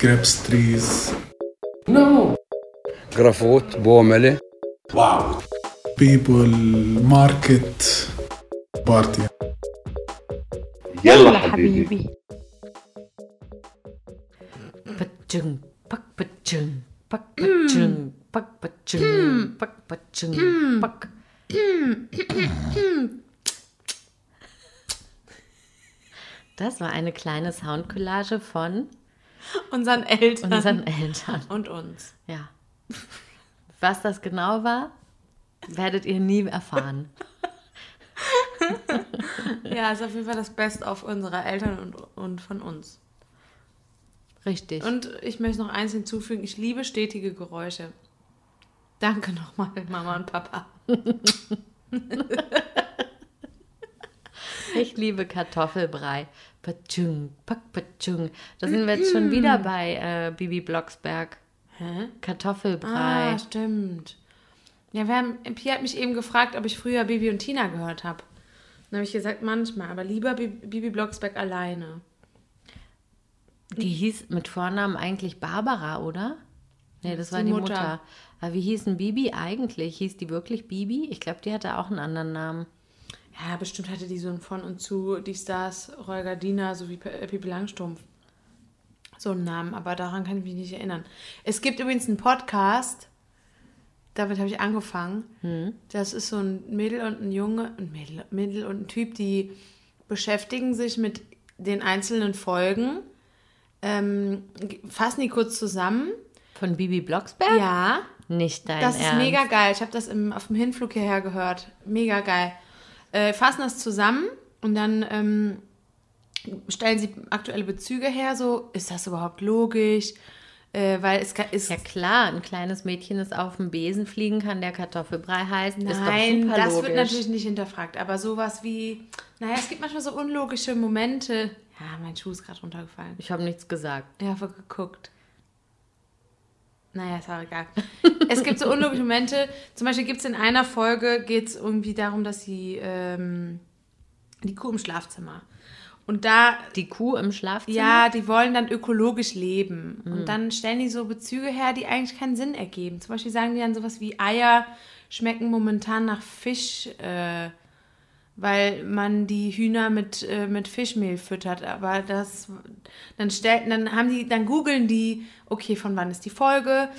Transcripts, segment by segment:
grapes trees. No. جرافوت بوملة Wow. People, market, party. يلا حبيبي. Patschung, pack, patschung, pack, patschung, pack, patschung, pack, patschung, pack. Das war eine kleine Soundcollage von Unseren Eltern. unseren Eltern. und uns. Ja. Was das genau war, werdet ihr nie erfahren. Ja, ist auf jeden Fall das Best-of unserer Eltern und, und von uns. Richtig. Und ich möchte noch eins hinzufügen. Ich liebe stetige Geräusche. Danke nochmal, Mama und Papa. Ich liebe Kartoffelbrei. Patschung, pack, patschung. Da sind wir jetzt schon wieder bei äh, Bibi Blocksberg. Hä? Kartoffelbrei. Ah, stimmt. Ja, wir haben, Pia hat mich eben gefragt, ob ich früher Bibi und Tina gehört habe. Dann habe ich gesagt, manchmal, aber lieber Bi- Bibi Blocksberg alleine. Die hieß mit Vornamen eigentlich Barbara, oder? Nee, das war Die die Mutter. Mutter. Aber wie hieß denn Bibi eigentlich? Hieß die wirklich Bibi? Ich glaube, die hatte auch einen anderen Namen. Ja, bestimmt hatte die so ein von und zu, die Stars, Rolga Dina, so wie P- äh, Pippi Langstrumpf. So einen Namen, aber daran kann ich mich nicht erinnern. Es gibt übrigens einen Podcast, damit habe ich angefangen. Das ist so ein Mädel und ein Junge, ein Mädel, Mädel und ein Typ, die beschäftigen sich mit den einzelnen Folgen, ähm, fassen die kurz zusammen. Von Bibi Blocksberg? Ja, Nicht dein das ist Ernst. mega geil. Ich habe das im, auf dem Hinflug hierher gehört. Mega geil. Äh, fassen das zusammen und dann ähm, stellen sie aktuelle Bezüge her. So, ist das überhaupt logisch? Äh, weil es ist. Ja klar, ein kleines Mädchen, das auf dem Besen fliegen kann, der Kartoffelbrei heißt, Nein, das logisch. wird natürlich nicht hinterfragt. Aber sowas wie, naja, es gibt manchmal so unlogische Momente. Ja, mein Schuh ist gerade runtergefallen. Ich habe nichts gesagt. Ich habe geguckt. Naja, ist auch egal. es gibt so unlogische Momente. Zum Beispiel gibt es in einer Folge, geht es irgendwie darum, dass sie ähm, die Kuh im Schlafzimmer. Und da, Die Kuh im Schlafzimmer? ja, die wollen dann ökologisch leben. Und dann stellen die so Bezüge her, die eigentlich keinen Sinn ergeben. Zum Beispiel sagen die dann sowas wie Eier schmecken momentan nach Fisch, äh, weil man die Hühner mit, äh, mit Fischmehl füttert. Aber das, dann stellt, dann haben die, dann googeln die, okay, von wann ist die Folge?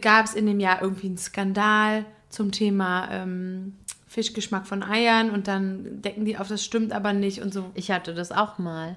Gab es in dem Jahr irgendwie einen Skandal zum Thema ähm, Fischgeschmack von Eiern und dann decken die auf, das stimmt aber nicht und so. Ich hatte das auch mal.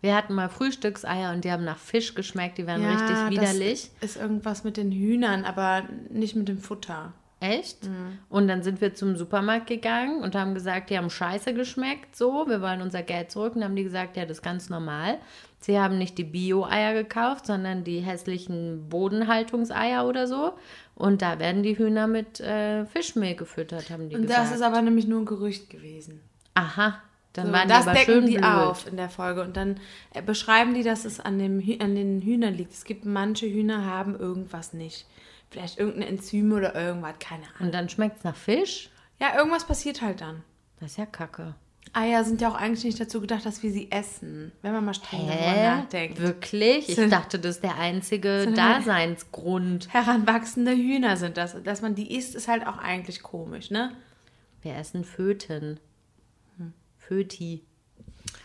Wir hatten mal Frühstückseier und die haben nach Fisch geschmeckt, die waren richtig das widerlich. ist irgendwas mit den Hühnern, aber nicht mit dem Futter. Echt? Mhm. Und dann sind wir zum Supermarkt gegangen und haben gesagt, die haben scheiße geschmeckt, so, wir wollen unser Geld zurück. Und dann haben die gesagt, ja, das ist ganz normal. Sie haben nicht die Bio-Eier gekauft, sondern die hässlichen Bodenhaltungseier oder so. Und da werden die Hühner mit äh, Fischmehl gefüttert, haben die Und gesagt. das ist aber nämlich nur ein Gerücht gewesen. Aha, dann So, waren das die aber decken schön die blöd. auf in der Folge. Und dann äh, beschreiben die, dass es an, dem, an den Hühnern liegt. Es gibt manche Hühner haben irgendwas nicht. Vielleicht irgendein Enzym oder irgendwas, keine Ahnung. Und dann schmeckt es nach Fisch? Ja, irgendwas passiert halt dann. Das ist ja kacke. Eier sind ja auch eigentlich nicht dazu gedacht, dass wir sie essen. Wenn man mal streng darüber nachdenkt. Wirklich? Ich Sind- dachte, das ist der einzige Daseinsgrund. Heranwachsende Hühner sind das. Dass man die isst, ist halt auch eigentlich komisch, ne? Wir essen Föten. Föti.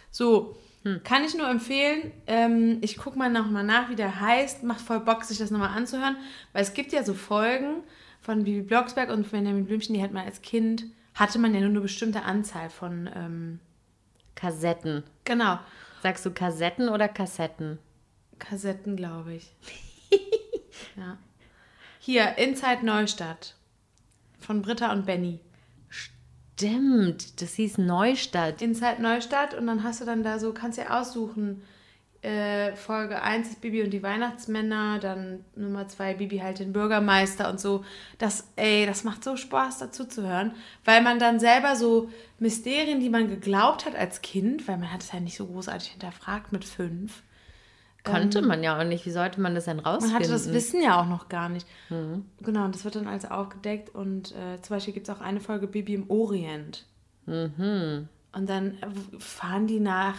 So, kann ich nur empfehlen. Ähm, ich gucke mal nochmal nach, wie der heißt. Macht voll Bock, sich das nochmal anzuhören. Weil es gibt ja so Folgen von Bibi Blocksberg und Benjamin Blümchen, die hat man als Kind, hatte man ja nur eine bestimmte Anzahl von, ähm, Kassetten. genau, Sagst du Kassetten oder Kassetten? Kassetten, glaube ich. ja. Hier, Inside Neustadt. Von Britta und Benny. Stimmt, das hieß Neustadt. Inside Neustadt und dann hast du dann da so, kannst dir aussuchen, äh, Folge 1 ist Bibi und die Weihnachtsmänner, dann Nummer 2 Bibi halt den Bürgermeister und so. Das, ey, das macht so Spaß dazu zu hören, weil man dann selber so Mysterien, die man geglaubt hat als Kind, weil man hat es ja nicht so großartig hinterfragt mit fünf. Konnte man ja auch nicht. Wie sollte man das denn Man rausfinden? hatte das Wissen ja auch noch gar nicht. Genau, und das wird dann also aufgedeckt. Und äh, zum Beispiel gibt es auch eine Folge Bibi im Orient. Und dann äh, fahren die nach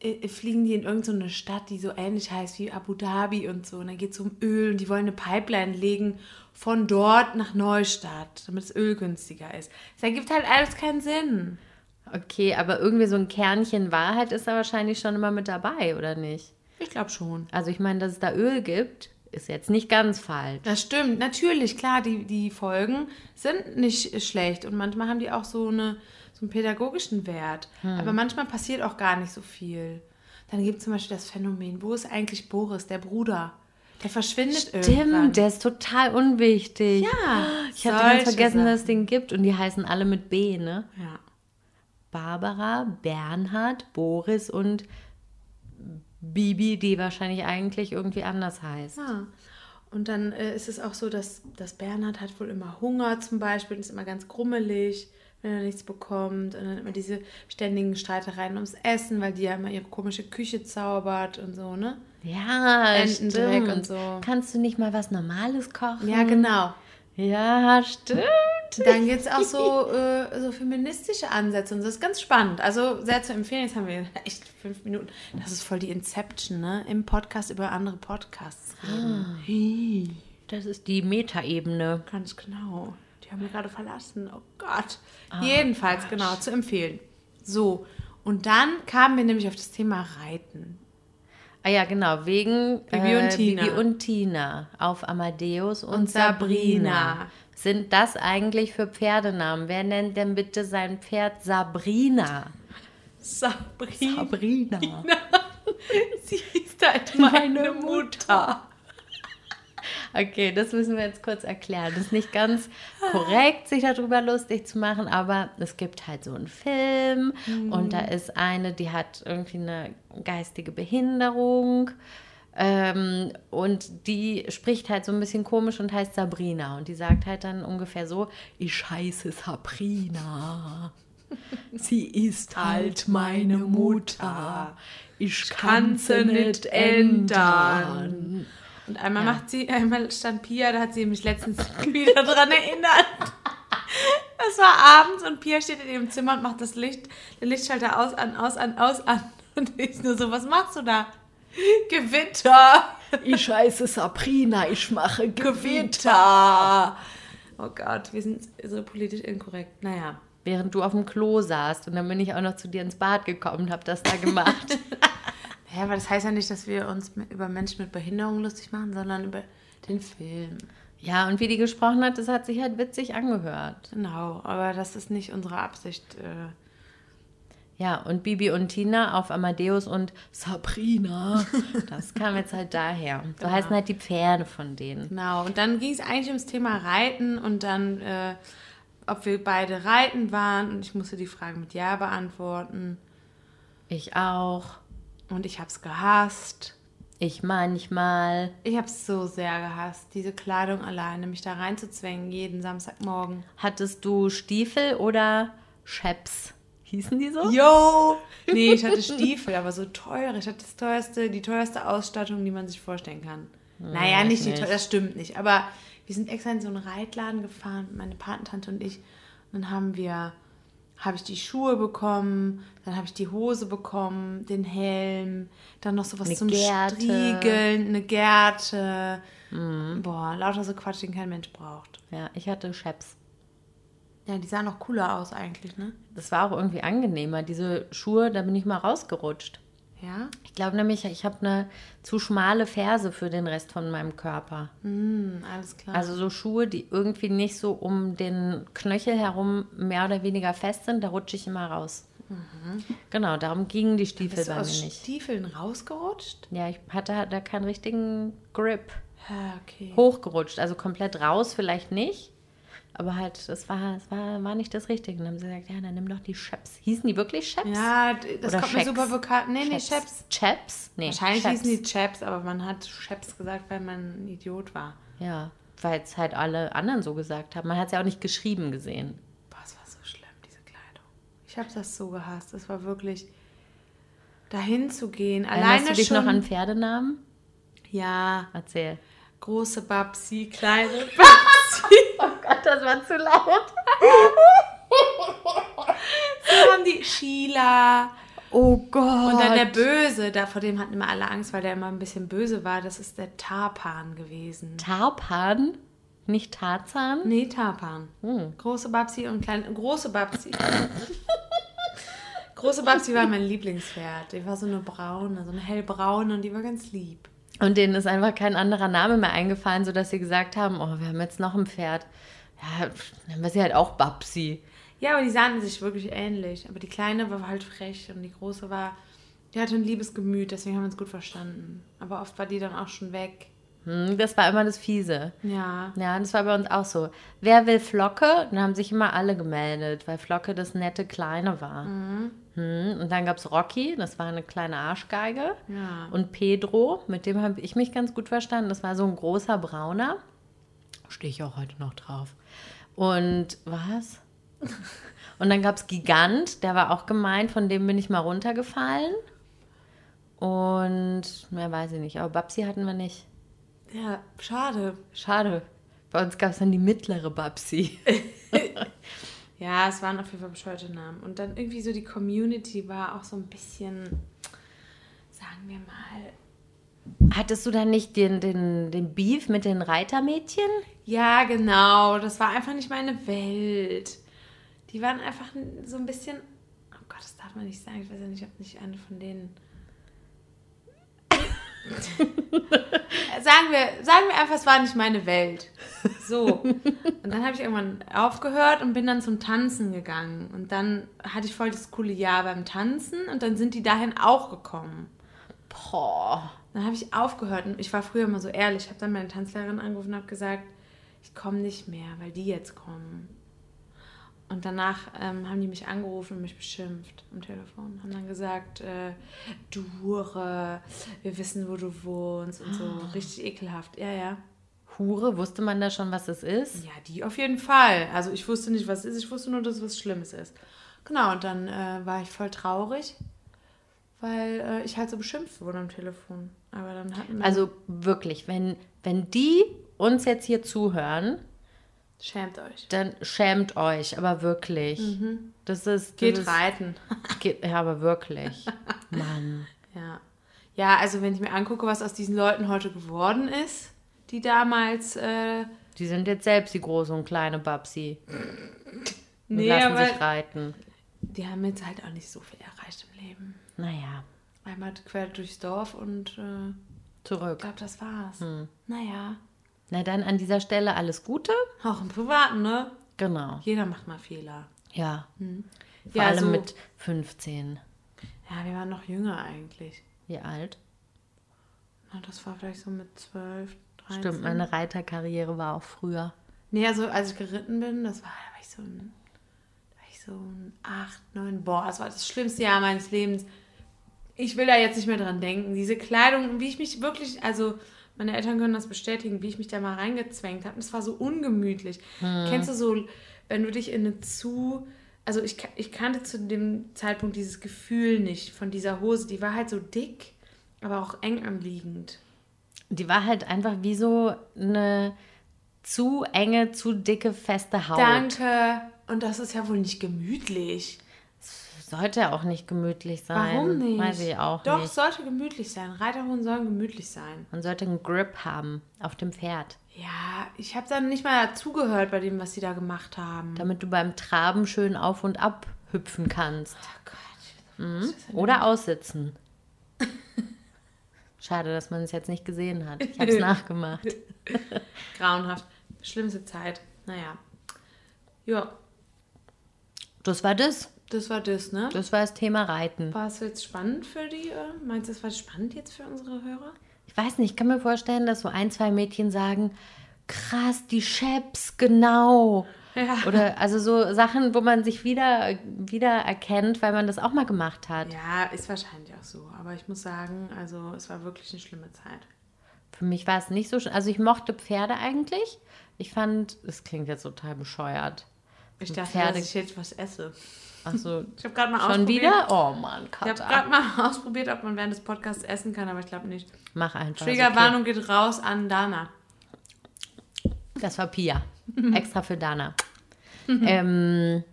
äh, fliegen die in irgendeine Stadt, die so ähnlich heißt wie Abu Dhabi und so. Und dann geht es um Öl und die wollen eine Pipeline legen von dort nach Neustadt, damit das Öl günstiger ist. Das ergibt halt alles keinen Sinn. Okay, aber irgendwie so ein Kernchen Wahrheit ist da wahrscheinlich schon immer mit dabei, oder nicht? Ich glaube schon. Also ich meine, dass es da Öl gibt, ist jetzt nicht ganz falsch. Das stimmt, natürlich, klar, die, die Folgen sind nicht schlecht und manchmal haben die auch so, eine, so einen pädagogischen Wert. Aber manchmal passiert auch gar nicht so viel. Dann gibt es zum Beispiel das Phänomen, wo ist eigentlich Boris, der Bruder? Der verschwindet irgendwann. Stimmt, der ist total unwichtig. Ja, Ich hatte ganz vergessen, dass es Sachen. den gibt und die heißen alle mit B, ne? Ja. Barbara, Bernhard, Boris und Bibi, die wahrscheinlich eigentlich irgendwie anders heißt. Ja. Und dann äh, ist es auch so, dass, dass Bernhard hat wohl immer Hunger zum Beispiel und ist immer ganz grummelig, wenn er nichts bekommt. Und dann immer diese ständigen Streitereien ums Essen, weil die ja immer ihre komische Küche zaubert und so, ne? Ja, Entendreck stimmt. und so. Kannst du nicht mal was Normales kochen? Ja, genau. Ja, stimmt. Dann gibt es auch so, äh, so feministische Ansätze und das ist ganz spannend. Also sehr zu empfehlen. Jetzt haben wir echt fünf Minuten. Das ist voll die Inception, ne? Im Podcast über andere Podcasts reden. Das ist die Metaebene. Ganz genau. Die haben wir gerade verlassen. Oh Gott. Jedenfalls, genau, zu empfehlen. So, und dann kamen wir nämlich auf das Thema Reiten. Ah ja, genau, wegen Bibi und Tina. Bibi und Tina auf Amadeus und, Und Sabrina. Sabrina. Sind das eigentlich für Pferdenamen? Wer nennt denn bitte sein Pferd Sabrina? Sabrina. Sabrina. Sie ist halt meine Mutter. Okay, das müssen wir jetzt kurz erklären. Das ist nicht ganz korrekt, sich darüber lustig zu machen, aber es gibt halt so einen Film und da ist eine, die hat irgendwie eine geistige Behinderung ähm, und die spricht halt so ein bisschen komisch und heißt Sabrina und die sagt halt dann ungefähr so, ich heiße Sabrina. Sie ist halt meine Mutter. Ich kann sie nicht ändern. Und einmal macht sie, einmal stand Pia, da hat sie mich letztens wieder dran erinnert. Das war abends und Pia steht in ihrem Zimmer und macht das Licht, den Lichtschalter aus, an, aus, an, aus, an. Und ich nur so, was machst du da? Gewitter! Ich heiße Sabrina, ich mache Gewitter! Oh Gott, wir sind so politisch inkorrekt. Naja. Während du auf dem Klo saßt und dann bin ich auch noch zu dir ins Bad gekommen und habe das da gemacht. Ja, aber das heißt ja nicht, dass wir uns über Menschen mit Behinderung lustig machen, sondern über den Film. ja, und wie die gesprochen hat, das hat sich halt witzig angehört. Genau, aber das ist nicht unsere Absicht. Äh, Ja, und Bibi und Tina auf Amadeus und Sabrina. Das kam jetzt halt daher. So heißen halt die Pferde von denen. Genau, und dann ging es eigentlich ums Thema Reiten und dann, äh, ob wir beide reiten waren und ich musste die Frage mit Ja beantworten Ich auch. und ich habe es gehasst. Ich manchmal. Ich habe es so sehr gehasst, diese Kleidung alleine, mich da reinzuzwängen jeden Samstagmorgen. Hattest du Stiefel oder Chaps? Hießen die so? Yo! Nee, ich hatte Stiefel, aber so teuer. Ich hatte das teuerste, die teuerste Ausstattung, die man sich vorstellen kann. naja, ich nicht die teuerste, das stimmt nicht. Aber wir sind extra in so einen Reitladen gefahren, meine Patentante und ich. Und dann haben wir, habe ich die Schuhe bekommen, dann habe ich die Hose bekommen, den Helm, dann noch sowas Eine zum Gerte. Striegeln, eine Gerte. Boah, lauter so Quatsch, den kein Mensch braucht. Ja, ich hatte Chaps. Ja, die sahen noch cooler aus eigentlich, ne? Das war auch irgendwie angenehmer. Diese Schuhe, da bin ich mal rausgerutscht. Ja? Ich glaube nämlich, ich habe eine zu schmale Ferse für den Rest von meinem Körper. Hm, alles klar. Also so Schuhe, die irgendwie nicht so um den Knöchel herum mehr oder weniger fest sind, da rutsche ich immer raus. Genau, darum gingen die Stiefel Bist du bei aus mir nicht. Stiefeln rausgerutscht? Ja, ich hatte da keinen richtigen Grip. Ja, okay. Hochgerutscht, also komplett raus vielleicht nicht. Aber halt, das war, das war, war nicht das Richtige. Und dann haben sie gesagt, ja, dann nimm doch die Chaps. Hießen die wirklich Chaps? Ja, das Oder kommt mir Shacks? super bekannt. Nee, nee, Chaps. Chaps? Nee, Wahrscheinlich Chaps. hießen die Chaps, aber man hat Chaps gesagt, weil man ein Idiot war. Ja, weil es halt alle anderen so gesagt haben. Man hat es ja auch nicht geschrieben gesehen. Boah, es war so schlimm, diese Kleidung. Ich habe das so gehasst. Es war wirklich dahin zu gehen. Alleine Erinnerst du dich schon. noch an Pferdenamen? ja, Erzähl. Große Babsi, kleine Oh Gott, das war zu laut. Dann haben die Sheila. Oh Gott. Und dann der Böse, da vor dem hatten immer alle Angst, weil der immer ein bisschen böse war. Das ist der Tarpan gewesen. Tarpan, nicht Tarzan. Nee, Tarpan. Hm. Große Babsi und kleine. Große Babsi. Große Babsi war mein Lieblingspferd. Die war so eine braune, so eine hellbraune und die war ganz lieb. Und denen ist einfach kein anderer Name mehr eingefallen, sodass sie gesagt haben, oh, wir haben jetzt noch ein Pferd. Ja, nennen wir sie halt auch Babsi. Ja, aber die sahen sich wirklich ähnlich. Aber die kleine war halt frech und die große war, die hatte ein liebes Gemüt, deswegen haben wir uns gut verstanden. Aber oft war die dann auch schon weg. Hm, das war immer das Fiese. Ja. Ja, das war bei uns auch so. Wer will Flocke? Dann haben sich immer alle gemeldet, weil Flocke das nette Kleine war. Hm, und dann gab es Rocky, das war eine kleine Arschgeige. Ja. Und Pedro, mit dem habe ich mich ganz gut verstanden. Das war so ein großer Brauner. Stehe ich auch heute noch drauf. Und was? Und dann gab es Gigant, der war auch gemein, von dem bin ich mal runtergefallen. Und mehr weiß ich nicht, aber Babsi hatten wir nicht. Ja, schade. Schade. Bei uns gab es dann die mittlere Babsi. Ja, es waren auf jeden Fall bescheuerte Namen. Und dann irgendwie so die Community war auch so ein bisschen, sagen wir mal. Hattest du dann nicht den, den, den Beef mit den Reitermädchen? Ja, genau. Das war einfach nicht meine Welt. Die waren einfach so ein bisschen. Oh Gott, das darf man nicht sagen. Ich weiß ja nicht, ob nicht eine von denen. sagen, wir, sagen wir einfach, es war nicht meine Welt. So. Und dann habe ich irgendwann aufgehört und bin dann zum Tanzen gegangen. Und dann hatte ich voll das coole Jahr beim Tanzen und dann sind die dahin auch gekommen. Boah. Dann habe ich aufgehört und ich war früher immer so ehrlich. Ich habe dann meine Tanzlehrerin angerufen und habe gesagt, ich komme nicht mehr, weil die jetzt kommen. Und danach ähm, haben die mich angerufen und mich beschimpft am Telefon. Haben dann gesagt, äh, du Hure, wir wissen, wo du wohnst und so. Richtig ekelhaft. Ja, ja. Hure, wusste man da schon, was es ist? Ja, die auf jeden Fall. Also ich wusste nicht, was es ist. Ich wusste nur, dass es was Schlimmes ist. Genau, und dann äh, war ich voll traurig, weil äh, ich halt so beschimpft wurde am Telefon. Aber dann hatten wir... Also wirklich, wenn, wenn die uns jetzt hier zuhören, Schämt euch. dann schämt euch, aber wirklich. Das ist. Das Geht ist, reiten. Geht, ja, aber wirklich. Mann. Ja. Ja, also wenn ich mir angucke, was aus diesen Leuten heute geworden ist, die damals... Äh, Die sind jetzt selbst die große und kleine Babsi. Und nee, lassen sich reiten. die haben jetzt halt auch nicht so viel erreicht im Leben. Naja, Einmal quer durchs Dorf und äh, ich zurück. glaube, das war's. Naja, Na dann an dieser Stelle alles Gute. auch im Privaten, ne? Genau. Jeder macht mal Fehler. Ja. Vor Ja, allem so- mit 15. Ja, wir waren noch jünger eigentlich. Wie alt? Na, das war vielleicht so mit 12, 13. Stimmt, meine Reiterkarriere war auch früher. Nee, also als ich geritten bin, das war, da war ich so ein, da war ich so ein 8, 9, boah, das war das schlimmste Jahr meines Lebens. Ich will da jetzt nicht mehr dran denken. Diese Kleidung, wie ich mich wirklich, also meine Eltern können das bestätigen, wie ich mich da mal reingezwängt habe. Das war so ungemütlich. Kennst du so, wenn du dich in eine zu, also ich, ich kannte zu dem Zeitpunkt dieses Gefühl nicht von dieser Hose. Die war halt so dick, aber auch eng anliegend. Die war halt einfach wie so eine zu enge, zu dicke, feste Haut. Danke. Und das ist ja wohl nicht gemütlich. Sollte auch nicht gemütlich sein. Warum nicht? Weiß ich auch Doch, nicht. sollte gemütlich sein. Reiterhosen sollen gemütlich sein. Man sollte einen Grip haben auf dem Pferd, Ja, ich habe dann nicht mal dazugehört bei dem, was sie da gemacht haben. damit du beim Traben schön auf und ab hüpfen kannst. Oh Gott. Oder aussitzen. Schade, dass man es jetzt nicht gesehen hat. Ich habe es nachgemacht. Grauenhaft. Schlimmste Zeit. Naja. Ja, Das war das. Das war das, ne? Das war das Thema Reiten. War es jetzt spannend für die? äh, Meinst du, es war spannend jetzt für unsere Hörer? Ich weiß nicht, ich kann mir vorstellen, dass so ein, zwei Mädchen sagen, krass, die Chaps, genau. Ja. Oder also so Sachen, wo man sich wieder, wieder erkennt, weil man das auch mal gemacht hat. Ja, ist wahrscheinlich auch so. Aber ich muss sagen, also es war wirklich eine schlimme Zeit. Für mich war es nicht so schön. Also ich mochte Pferde eigentlich. Ich fand, es klingt jetzt total bescheuert. Ich dachte, Pferde- dass ich jetzt was esse. Achso, Ich habe gerade mal schon ausprobiert. wieder? Oh Mann, Ich habe gerade mal ausprobiert, ob man während des Podcasts essen kann, aber ich glaube nicht. Mach einfach. Triggerwarnung geht raus an Dana. Okay. Das war Pia. Extra für Dana. ähm,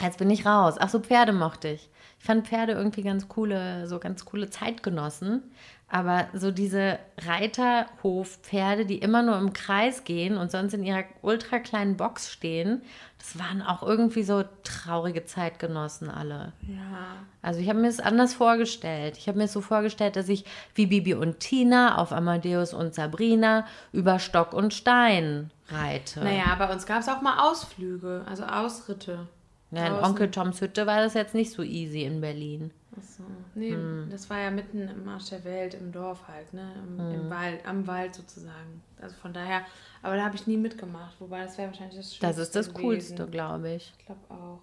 jetzt bin ich raus. Ach so, Pferde mochte ich. Ich fand Pferde irgendwie ganz coole, so ganz coole Zeitgenossen. Aber so diese Reiterhofpferde, die immer nur im Kreis gehen und sonst in ihrer ultra kleinen Box stehen, das waren auch irgendwie so traurige Zeitgenossen alle. Ja. Also ich habe mir es anders vorgestellt. Ich habe mir es so vorgestellt, dass ich wie Bibi und Tina auf Amadeus und Sabrina über Stock und Stein reite. Naja, bei uns gab es auch mal Ausflüge, also Ausritte. Ja, in. Onkel Toms Hütte war das jetzt nicht so easy in Berlin. Achso. Nee, das war ja mitten im Arsch der Welt, im Dorf halt, ne? Im, im Wald, am Wald sozusagen. Also von daher, aber da habe ich nie mitgemacht, wobei das wäre wahrscheinlich das Schönste Das ist das gewesen. Coolste, glaube ich. Ich glaube auch.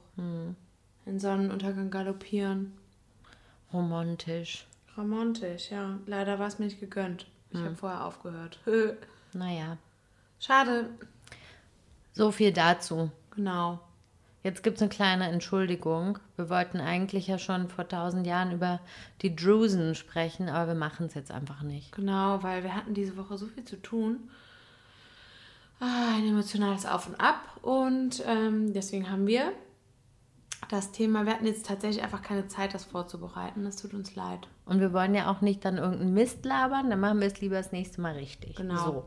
In Sonnenuntergang galoppieren. Romantisch. Romantisch, ja. Leider war es mir nicht gegönnt. Ich habe vorher aufgehört. Naja, Schade. so viel dazu. Genau. Jetzt gibt es eine kleine Entschuldigung. Wir wollten eigentlich ja schon vor tausend Jahren über die Drusen sprechen, aber wir machen es jetzt einfach nicht. Genau, weil wir hatten diese Woche so viel zu tun. Ah, ein emotionales Auf und Ab. Und ähm, deswegen haben wir das Thema, wir hatten jetzt tatsächlich einfach keine Zeit, das vorzubereiten. Das tut uns leid. Und wir wollen ja auch nicht dann irgendeinen Mist labern, dann machen wir es lieber das nächste Mal richtig. Genau. So.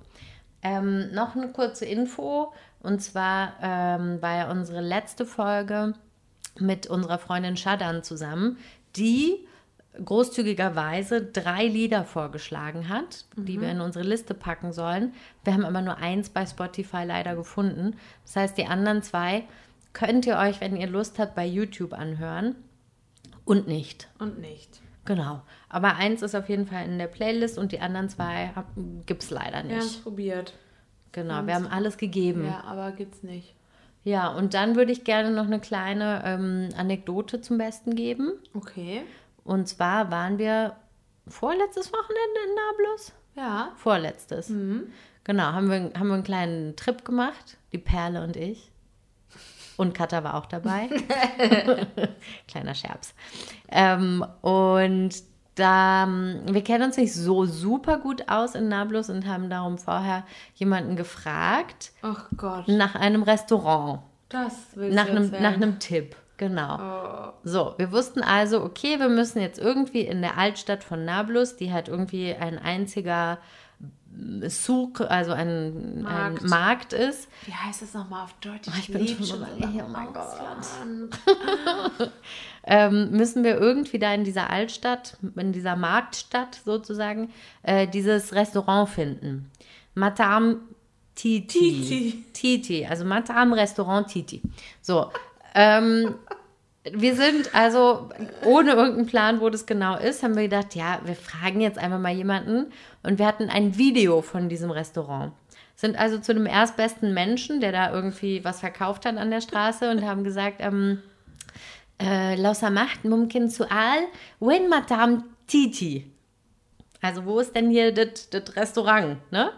Ähm, noch eine kurze Info. Und zwar ähm, war ja unsere letzte Folge mit unserer Freundin Shadan zusammen, die großzügigerweise drei Lieder vorgeschlagen hat, die wir in unsere Liste packen sollen. Wir haben aber nur eins bei Spotify leider gefunden. Das heißt, die anderen zwei könnt ihr euch, wenn ihr Lust habt, bei YouTube anhören und nicht. Und nicht. Genau. Aber eins ist auf jeden Fall in der Playlist und die anderen zwei gibt es leider Wir haben es nicht. probiert. Genau, wir haben alles gegeben. Ja, aber gibt's nicht. Ja, und dann würde ich gerne noch eine kleine ähm, Anekdote zum Besten geben. Okay. Und zwar waren wir vorletztes Wochenende in Nablus? Ja. Vorletztes. Genau, haben wir, haben wir einen kleinen Trip gemacht, die Perle und ich. Und Katha war auch dabei. Kleiner Scherz. Ähm, und da, ähm, wir kennen uns nicht so super gut aus in Nablus und haben darum vorher jemanden gefragt Ach Gott. nach einem Restaurant, Das willst nach du einem, nach einem Tipp. Genau. So, wir wussten also, okay, wir müssen jetzt irgendwie in der Altstadt von Nablus, die halt irgendwie ein einziger Souk, also ein Markt, ein Markt ist, Wie heißt das nochmal auf Deutsch? ich bin lebe schon so überlegt, lange oh mein Gott. Ähm, müssen wir irgendwie da in dieser Altstadt, in dieser Marktstadt sozusagen, äh, dieses Restaurant finden. Matam Titi. Titi. Titi, also Matam Restaurant Titi. So, ähm, wir sind also ohne irgendeinen Plan, wo das genau ist, haben wir gedacht, ja, wir fragen jetzt einfach mal jemanden und wir hatten ein Video von diesem Restaurant. Sind also zu dem erstbesten Menschen, der da irgendwie was verkauft hat an der Straße und haben gesagt, ähm, äh, لو سمحت ممكن سؤال وين مطعم تيتي also wo ist denn hier das das Restaurant ne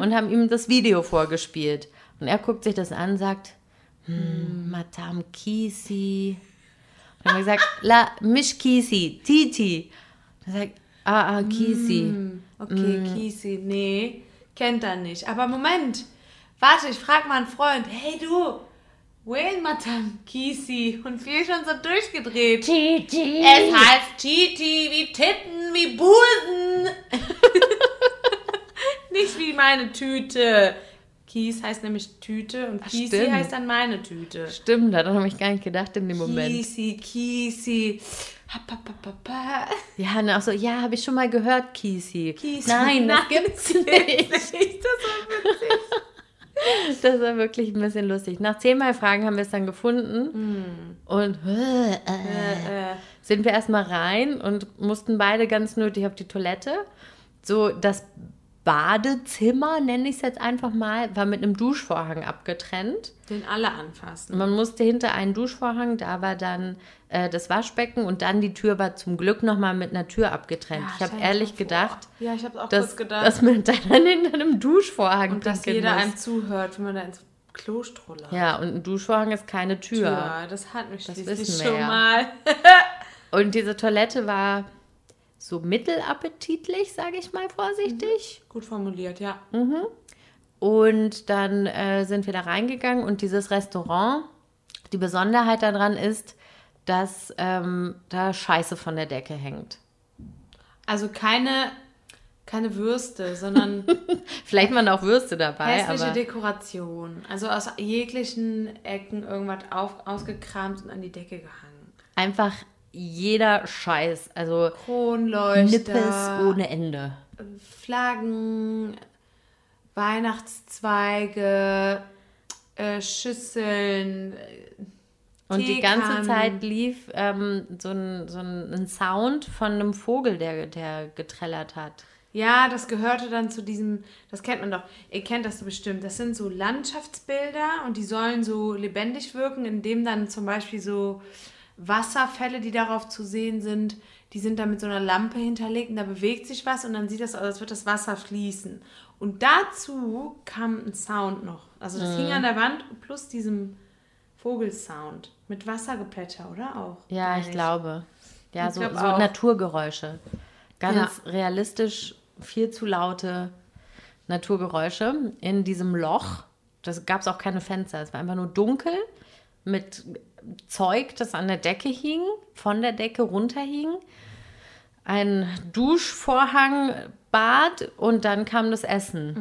und haben ihm das Video vorgespielt und er guckt sich das an und sagt hm, Madame Kisi dann haben wir gesagt la mish Kisi Titi er sagt ah ah Kisi Okay, Kisi, nee, kennt er nicht. Aber Moment, warte, ich frage mal einen Freund. Hey du, Wayne Matam Kisi. Und wir schon so durchgedreht. Titi Es heißt Titi, wie Titten, wie Busen. nicht wie meine Tüte. Kies heißt nämlich Tüte und Kisi heißt dann meine Tüte. stimmt daran habe ich gar nicht gedacht in dem Moment Kisi, Kisi. Ja und auch so ja habe ich schon mal gehört Kisi Kisi. nein das Nein, gibt's nicht Das war witzig. Das war wirklich ein bisschen lustig. Nach zehnmal Fragen haben wir es dann gefunden. Und äh, Äh, sind wir erstmal rein und mussten beide ganz nötig auf die Toilette. So, das Badezimmer, nenne ich es jetzt einfach mal, war mit einem Duschvorhang abgetrennt. den alle anfassen. Man musste hinter einen Duschvorhang, da war dann äh, das Waschbecken und dann die Tür war zum Glück nochmal mit einer Tür abgetrennt. Ja, ich habe ehrlich gedacht, Ja, ich auch dass, gedacht. dass man dann hinter einem Duschvorhang und dass jeder muss. einem zuhört, wenn man da ins Klo strullert. Ja, und ein Duschvorhang ist keine Tür. Ja, das hat mich Das schließlich schon ja. mal. Und diese Toilette war so mittelappetitlich, sage ich mal vorsichtig. Gut formuliert, ja. Und dann äh, sind wir da reingegangen und dieses Restaurant, die Besonderheit daran ist, dass ähm, da Scheiße von der Decke hängt. Also keine, keine Würste, sondern Vielleicht waren auch Würste dabei, hässliche aber Dekoration. Also aus jeglichen Ecken irgendwas auf, ausgekramt und an die Decke gehangen. einfach jeder Scheiß. Also Nippes ohne Ende. Flaggen, Weihnachtszweige, äh, Schüsseln. Und die ganze. Zeit lief ähm, so, ein, so ein Sound von einem Vogel, der, der getrellert hat. Ja, das gehörte dann zu diesem, das kennt man doch, ihr kennt das bestimmt, das sind so Landschaftsbilder und die sollen so lebendig wirken, indem dann zum Beispiel so Wasserfälle, die darauf zu sehen sind, die sind dann mit so einer Lampe hinterlegt und da bewegt sich was und dann sieht das aus, als würde das Wasser fließen. Und dazu kam ein Sound noch. Also das hing an der Wand plus diesem Vogelsound mit Wassergeplätscher, oder auch? Ja, Meine ich glaube. Ja, Ich so, glaub so. Naturgeräusche. Ganz Ja. realistisch, viel zu laute Naturgeräusche in diesem Loch. Das gab es auch keine Fenster. Es war einfach nur dunkel mit Zeug, das an der Decke hing, von der Decke runterhing. Ein Duschvorhang, Bad und dann kam das Essen.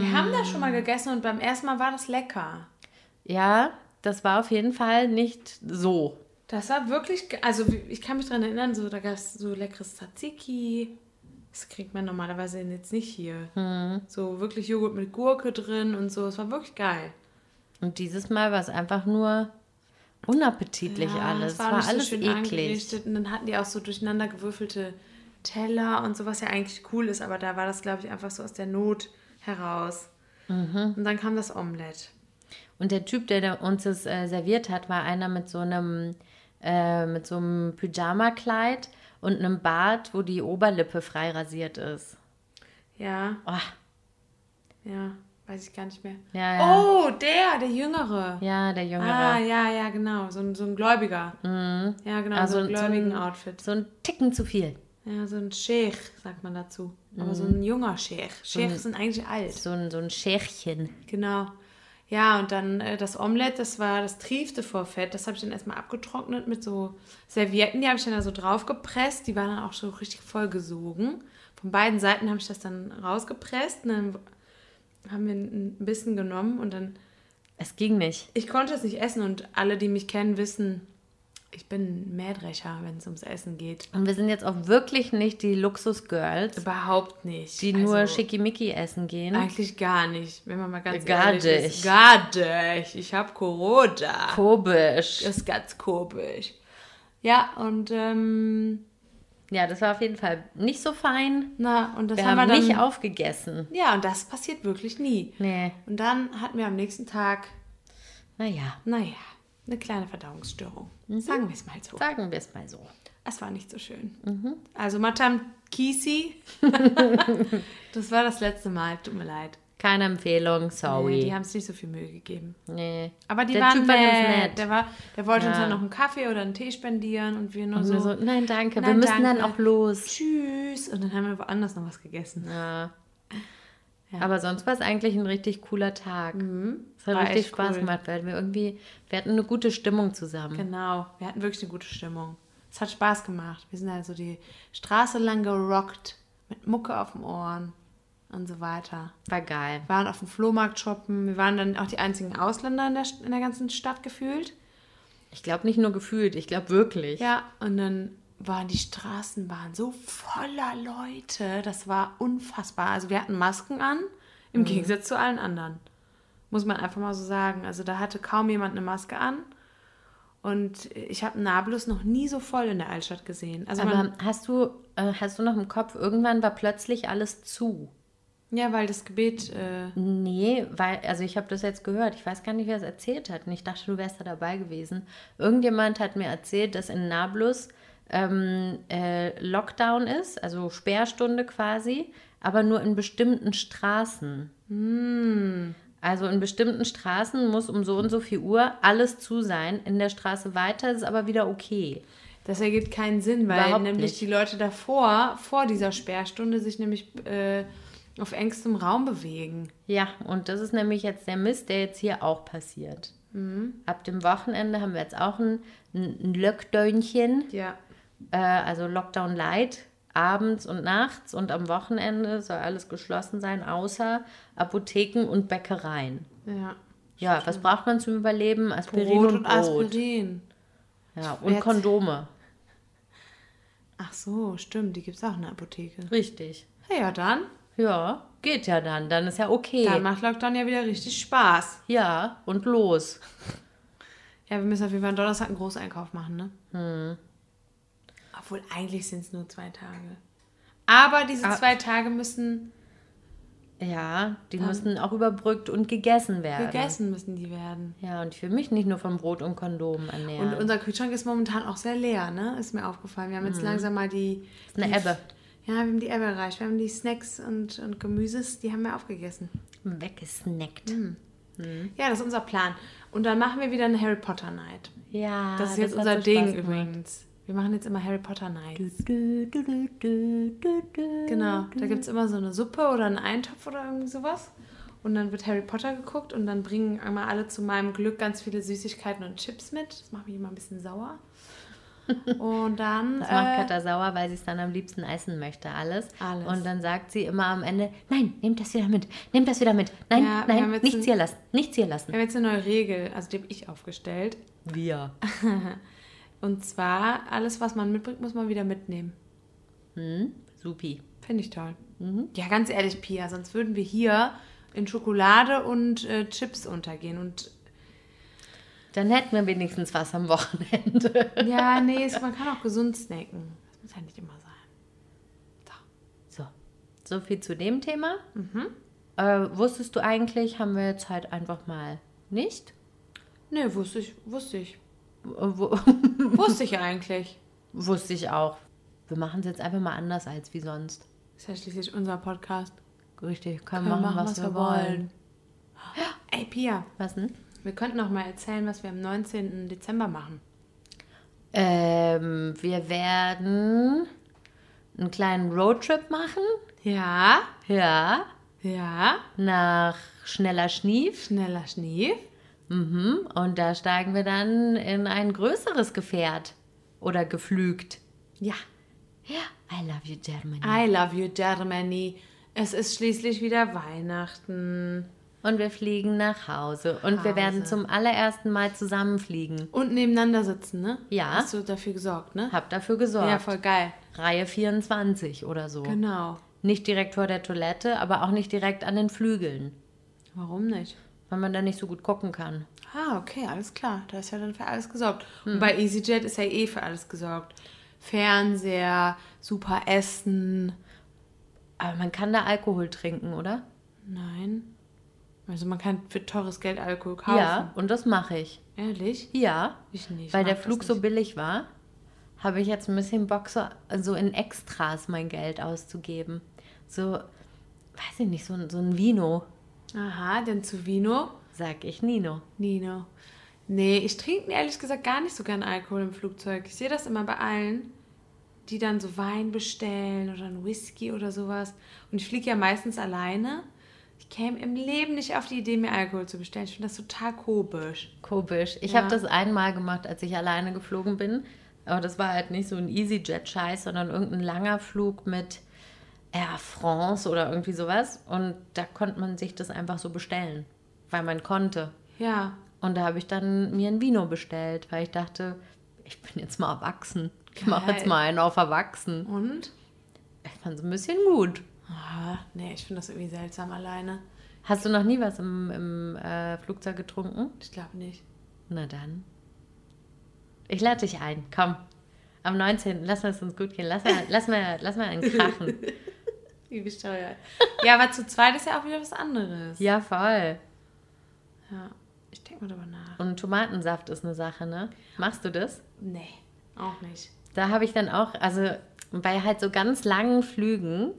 Wir haben das schon mal gegessen und beim ersten Mal war das lecker. Ja, das war auf jeden Fall nicht so. Das war wirklich, also ich kann mich daran erinnern, so, da gab es so leckeres Tzatziki. Das kriegt man normalerweise jetzt nicht hier. Hm. So wirklich Joghurt mit Gurke drin und so. Es war wirklich geil. Und dieses Mal war es einfach nur unappetitlich alles. Es war, nicht alles eklig. angerichtet. Und dann hatten die auch so durcheinander gewürfelte Teller und so, was ja eigentlich cool ist. Aber da war das, glaube ich, einfach so aus der Not heraus. Mhm. Und dann kam das Omelett. Und der Typ, der uns das äh, serviert hat, war einer mit so einem, äh, mit so einem Pyjama-Kleid und einem Bart, wo die Oberlippe frei rasiert ist. Ja, Oh, ja, weiß ich gar nicht mehr. ja, ja. Oh, der, der Jüngere. Ja, der Jüngere. Ah, ja, ja, genau. So ein, so ein Gläubiger. Ja, genau, Also so ein so gläubigen ein- Outfit. So ein Ticken zu viel. Ja, so ein Sheikh, sagt man dazu. Aber so ein junger Sheikh. Sheikhs sind eigentlich alt. So ein, so ein Scherchen. Genau. Ja, und dann äh, das Omelett, das war, das triefte vor Fett. Das habe ich dann erstmal abgetrocknet mit so Servietten. Die habe ich dann da so drauf gepresst. Die waren dann auch so richtig voll gesogen. Von beiden Seiten habe ich das dann rausgepresst. Und dann haben wir ein bisschen genommen und dann Es ging nicht. Ich konnte es nicht essen und alle, die mich kennen, wissen, ich bin ein Mähdrescher, wenn es ums Essen geht. Und wir sind jetzt auch wirklich nicht die Luxus-Girls, Überhaupt nicht. die nur Also, Schickimicki essen gehen. Eigentlich gar nicht, wenn man mal ganz Gar ehrlich nicht. ist. Gar nicht. Ich habe Corona. Komisch. Das ist ganz komisch. Ja, und ähm, Ja, das war auf jeden Fall nicht so fein. na, und das Wir haben haben wir dann. nicht aufgegessen. ja, und das passiert wirklich nie. Nee, Und dann hatten wir am nächsten Tag, naja, naja, eine kleine Verdauungsstörung. Sagen wir es mal so. sagen wir es mal so. Es war nicht so schön. Mhm. Also Matam Kisi, das war das letzte Mal, tut mir leid. Keine Empfehlung, Nee, sorry. die haben es nicht so viel Mühe gegeben. nee. Aber die Der waren Typ war ganz nett. nett. Der, war, der wollte uns Ja. dann noch einen Kaffee oder einen Tee spendieren und wir nur Und so, wir so, nein, danke, wir Nein, müssen dann danke. auch los. tschüss. Und dann haben wir woanders noch was gegessen. Ja. Aber sonst war es eigentlich ein richtig cooler Tag. Es hat War richtig Spaß cool. gemacht, weil wir irgendwie, wir hatten eine gute Stimmung zusammen. Genau, wir hatten wirklich eine gute Stimmung. Es hat Spaß gemacht. Wir sind also die Straße lang gerockt, mit Mucke auf den Ohren und so weiter. War geil. Wir waren auf dem Flohmarkt shoppen. Wir waren dann auch die einzigen Ausländer in der, in der ganzen Stadt gefühlt. Ich glaube nicht nur gefühlt, ich glaube wirklich. Ja, und dann waren die Straßenbahnen so voller Leute. Das war unfassbar. Also wir hatten Masken an, im Gegensatz zu allen anderen. Muss man einfach mal so sagen. Also da hatte kaum jemand eine Maske an. Und ich habe Nablus noch nie so voll in der Altstadt gesehen. Also Aber hast du, äh, hast du noch im Kopf, irgendwann war plötzlich alles zu. Ja, weil das Gebet, äh, Nee, weil, also ich habe das jetzt gehört. Ich weiß gar nicht, wer es erzählt hat. Und ich dachte, du wärst da dabei gewesen. Irgendjemand hat mir erzählt, dass in Nablus ähm, äh, Lockdown ist, also Sperrstunde quasi, aber nur in bestimmten Straßen. Also in bestimmten Straßen muss um so und so viel Uhr alles zu sein. In der Straße weiter ist es aber wieder okay. das ergibt keinen Sinn, weil Überhaupt nämlich nicht. die Leute davor, vor dieser Sperrstunde, sich nämlich äh, auf engstem Raum bewegen. Ja, und das ist nämlich jetzt der Mist, der jetzt hier auch passiert. Ab dem Wochenende haben wir jetzt auch ein, ein Lockdownchen, Ja. äh, also Lockdown Light, abends und nachts und am Wochenende soll alles geschlossen sein, außer Apotheken und Bäckereien. Ja. Ja, was braucht man zum Überleben? Aspirin Brot und und Brot. Aspirin. Ja, und Jetzt- Kondome. Ach so, stimmt, die gibt es auch in der Apotheke. Richtig. Ja, ja, dann. Ja, geht ja dann. Dann ist ja okay. Dann macht Lockdown ja wieder richtig Spaß. ja, und los. Ja, wir müssen auf jeden Fall am Donnerstag einen Großeinkauf machen, ne? Obwohl, eigentlich sind es nur zwei Tage. Aber diese Ah. zwei Tage müssen Ja, die müssen auch überbrückt und gegessen werden. gegessen müssen die werden. Ja, und ich will mich nicht nur von Brot und Kondomen ernähren. Und unser Kühlschrank ist momentan auch sehr leer, ne? Ist mir aufgefallen. Wir haben jetzt langsam mal die... Eine die- Ebbe. Ja, wir haben die Ebbe erreicht. Wir haben die Snacks und, und Gemüses, die haben wir aufgegessen. Weggesnackt. Mhm. Ja, das ist unser Plan. Und dann machen wir wieder eine Harry Potter Night. Ja, Das ist jetzt hat unser so Ding übrigens. Wir machen jetzt immer Harry Potter Nights. Du, du, du, du, du, du. Genau, da gibt es immer so eine Suppe oder einen Eintopf oder irgendwie sowas. Und dann wird Harry Potter geguckt und dann bringen einmal alle zu meinem Glück ganz viele Süßigkeiten und Chips mit. Das macht mich immer ein bisschen sauer. Und dann. Das macht äh, Katha sauer, weil sie es dann am liebsten essen möchte, alles. Alles. Und dann sagt sie immer am Ende, nein, nehmt das wieder mit, nehmt das wieder mit. Nein, Ja, nein, nichts ein- hier lassen, nichts hier lassen. wir haben jetzt eine neue Regel, also die habe ich aufgestellt. Wir. Und zwar, alles, was man mitbringt, muss man wieder mitnehmen. Hm? Supi. Finde ich toll. Mhm. Ja, ganz ehrlich, Pia, sonst würden wir hier in Schokolade und äh, Chips untergehen. Und Dann hätten wir wenigstens was am Wochenende. ja, nee, es, man kann auch gesund snacken. Das muss ja nicht immer sein. So, so viel zu dem Thema. Mhm. Äh, wusstest du eigentlich, haben wir jetzt halt einfach mal nicht? Nee, wusste ich, wusste ich. Äh, Wusste ich eigentlich. Wusste ich auch. Wir machen es jetzt einfach mal anders als wie sonst. Ist ja schließlich unser Podcast. Richtig, können, Können machen, was, wir wollen. Ey, Pia, Was denn? Wir könnten noch mal erzählen, was wir am 19. Dezember machen. Ähm, wir werden einen kleinen Roadtrip machen. Ja, Ja, ja. nach Schneller Schnief. Schneller Schnief. Mhm. Und da steigen wir dann in ein größeres Gefährt. Oder geflügt. Ja. Ja, I love you, Germany. I love you, Germany. Es ist schließlich wieder Weihnachten. Und wir fliegen nach Hause. Und wir werden Hause. zum allerersten Mal zusammenfliegen. Und nebeneinander sitzen, ne? Ja. Hast du dafür gesorgt, ne? Hab dafür gesorgt. Ja, voll geil. Reihe 24 oder so. Genau. Nicht direkt vor der Toilette, aber auch nicht direkt an den Flügeln. Warum nicht? Weil man da nicht so gut gucken kann. Ah, okay, alles klar. Da ist ja dann für alles gesorgt. Und bei EasyJet ist ja eh für alles gesorgt. Fernseher, super Essen. Aber man kann da Alkohol trinken, oder? Nein. Also man kann für teures Geld Alkohol kaufen. Ja, und das mache ich. Ehrlich? Ja, Ich nicht. weil der Flug so billig war, habe ich jetzt ein bisschen Bock, so, so in Extras mein Geld auszugeben. So, weiß ich nicht, so, ein- so ein Vino, Aha, denn zu Vino? sag ich Nino. Nino. Nee, ich trinke ehrlich gesagt gar nicht so gern Alkohol im Flugzeug. Ich sehe das immer bei allen, die dann so Wein bestellen oder ein Whisky oder sowas. Und ich fliege ja meistens alleine. Ich käme im Leben nicht auf die Idee, mir Alkohol zu bestellen. Ich finde das total komisch. Komisch. Ich Ja. habe das einmal gemacht, als ich alleine geflogen bin. Aber das war halt nicht so ein EasyJet-Scheiß, sondern irgendein langer Flug mit Air France oder irgendwie sowas. Und da konnte man sich das einfach so bestellen, weil man konnte. Ja, Und da habe ich dann mir ein Vino bestellt, weil ich dachte, ich bin jetzt mal erwachsen. Ich mache jetzt mal einen auf erwachsen. und? Ich fand es ein bisschen gut. Ah, nee, ich finde das irgendwie seltsam alleine. Hast du noch nie was im, im äh, Flugzeug getrunken? Ich glaube nicht. Na dann. Ich lade dich ein. Komm. Am 19. Lass mal es uns gut gehen. Lass mal, lass mal, lass mal einen krachen. Wie besteuert. ja, aber zu zweit ist ja auch wieder was anderes. Ja, voll. Ja, ich denke mal darüber nach. Und Tomatensaft ist eine Sache, ne? Machst du das? Nee, auch nicht. Da habe ich dann auch, also bei halt so ganz langen Flügen,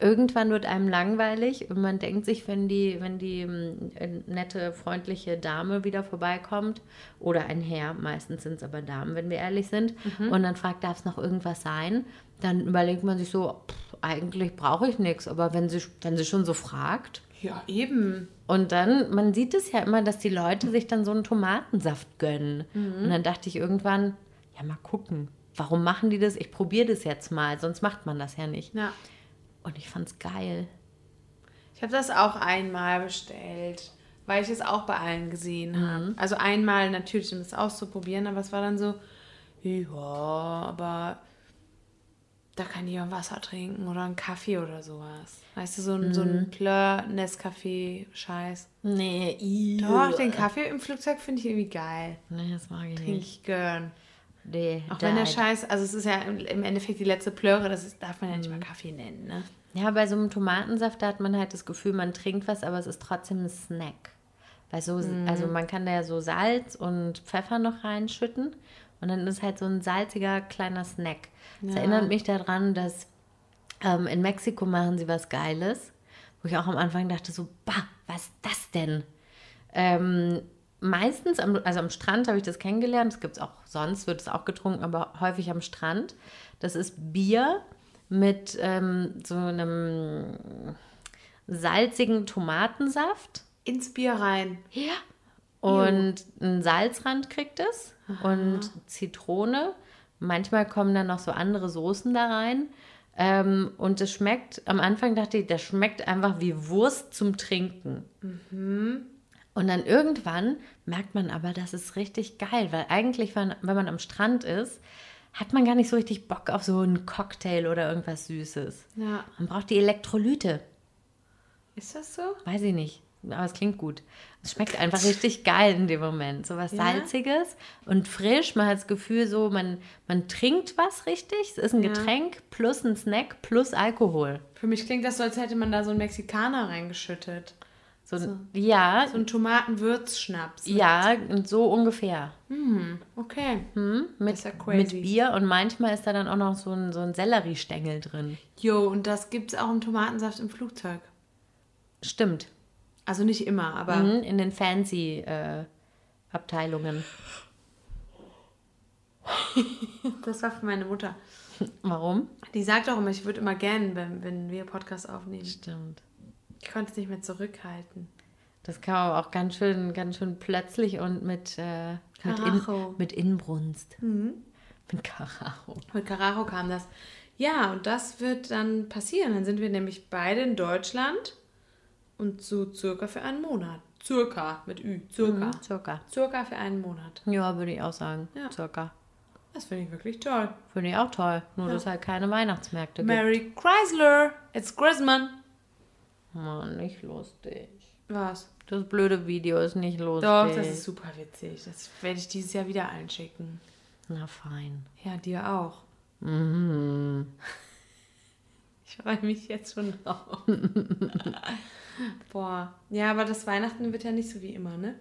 irgendwann wird einem langweilig und man denkt sich, wenn die, wenn die ähm, nette, freundliche Dame wieder vorbeikommt oder ein Herr, meistens sind es aber Damen, wenn wir ehrlich sind, und dann fragt, darf es noch irgendwas sein, dann überlegt man sich so, pff, eigentlich brauche ich nichts, aber wenn sie, wenn sie schon so fragt, Ja, eben. Und dann, man sieht es ja immer, dass die Leute sich dann so einen Tomatensaft gönnen. Und dann dachte ich irgendwann, ja, mal gucken. Warum machen die das? Ich probiere das jetzt mal, sonst macht man das ja nicht. Ja. Und ich fand's geil. Ich habe das auch einmal bestellt, weil ich es auch bei allen gesehen habe. Also einmal natürlich, um es auszuprobieren, aber es war dann so, ja, aber da kann ich auch Wasser trinken oder einen Kaffee oder sowas. Weißt du, so ein, so ein Pleur Nescafé-Scheiß. Nee, i. Doch, den Kaffee im Flugzeug finde ich irgendwie geil. Nee, das mag ich Trinke nicht. ich gern. Nee, Auch wenn der da- Scheiß, also es ist ja im Endeffekt die letzte Plöre, das ist, darf man ja nicht mal Kaffee nennen, ne? Ja, bei so einem Tomatensaft, da hat man halt das Gefühl, man trinkt was, aber es ist trotzdem ein Snack. Weil so, also man kann da ja so Salz und Pfeffer noch reinschütten und dann ist halt so ein salziger kleiner Snack. Das Ja. erinnert mich daran, dass ähm, in Mexiko machen sie was Geiles, wo ich auch am Anfang dachte so, bah, was ist das denn? Ähm, meistens, am, also am Strand habe ich das kennengelernt, das gibt es auch sonst, wird es auch getrunken, aber häufig am Strand. Das ist Bier mit ähm, so einem salzigen Tomatensaft Ins Bier rein. ja. und einen Salzrand kriegt es und Zitrone. Manchmal kommen dann noch so andere Soßen da rein. Ähm, und es schmeckt, am Anfang dachte ich, das schmeckt einfach wie Wurst zum Trinken. Und dann irgendwann merkt man aber, das ist richtig geil, weil eigentlich, wenn, wenn man am Strand ist, hat man gar nicht so richtig Bock auf so einen Cocktail oder irgendwas Süßes. Ja. Man braucht die Elektrolyte. Ist das so? Weiß ich nicht, aber es klingt gut. Es schmeckt einfach richtig geil in dem Moment. So was Ja? Salziges und frisch. Man hat das Gefühl, so man, man trinkt was richtig. Es ist ein Ja. Getränk plus ein Snack plus Alkohol. Für mich klingt das so, als hätte man da so einen Mexikaner reingeschüttet. So, Ja, So einen Tomatenwürzschnaps. ja, so ungefähr. Okay. Mit, ist ja mit Bier und manchmal ist da dann auch noch so ein, so ein Selleriestängel drin. Jo, und das gibt es auch im Tomatensaft im Flugzeug. Stimmt. Also nicht immer, aber Mhm, in den fancy äh, Abteilungen. das war für meine Mutter. Warum? Die sagt auch immer, ich würde immer gern, wenn, wenn wir Podcast aufnehmen. Stimmt. Ich konnte es nicht mehr zurückhalten. Das kam aber auch ganz schön, ganz schön plötzlich und mit, äh, mit, in, mit Inbrunst. Mit Karacho. Mit Carraro kam das. Ja, und das wird dann passieren. Dann sind wir nämlich beide in Deutschland und so circa für einen Monat. Circa mit Ü. Circa. Circa. Circa für einen Monat. Ja, würde ich auch sagen. Ja. Circa. Das finde ich wirklich toll. Finde ich auch toll. Nur, dass halt keine Weihnachtsmärkte gibt. Merry Chrysler, it's Christmas. Mann, nicht lustig. Was? Das blöde Video ist nicht lustig. Doch, das ist super witzig. Das werde ich dieses Jahr wieder einschicken. Na fein. Ja, dir auch. Mhm. Ich freue mich jetzt schon drauf. Boah. Ja, aber das Weihnachten wird ja nicht so wie immer, ne?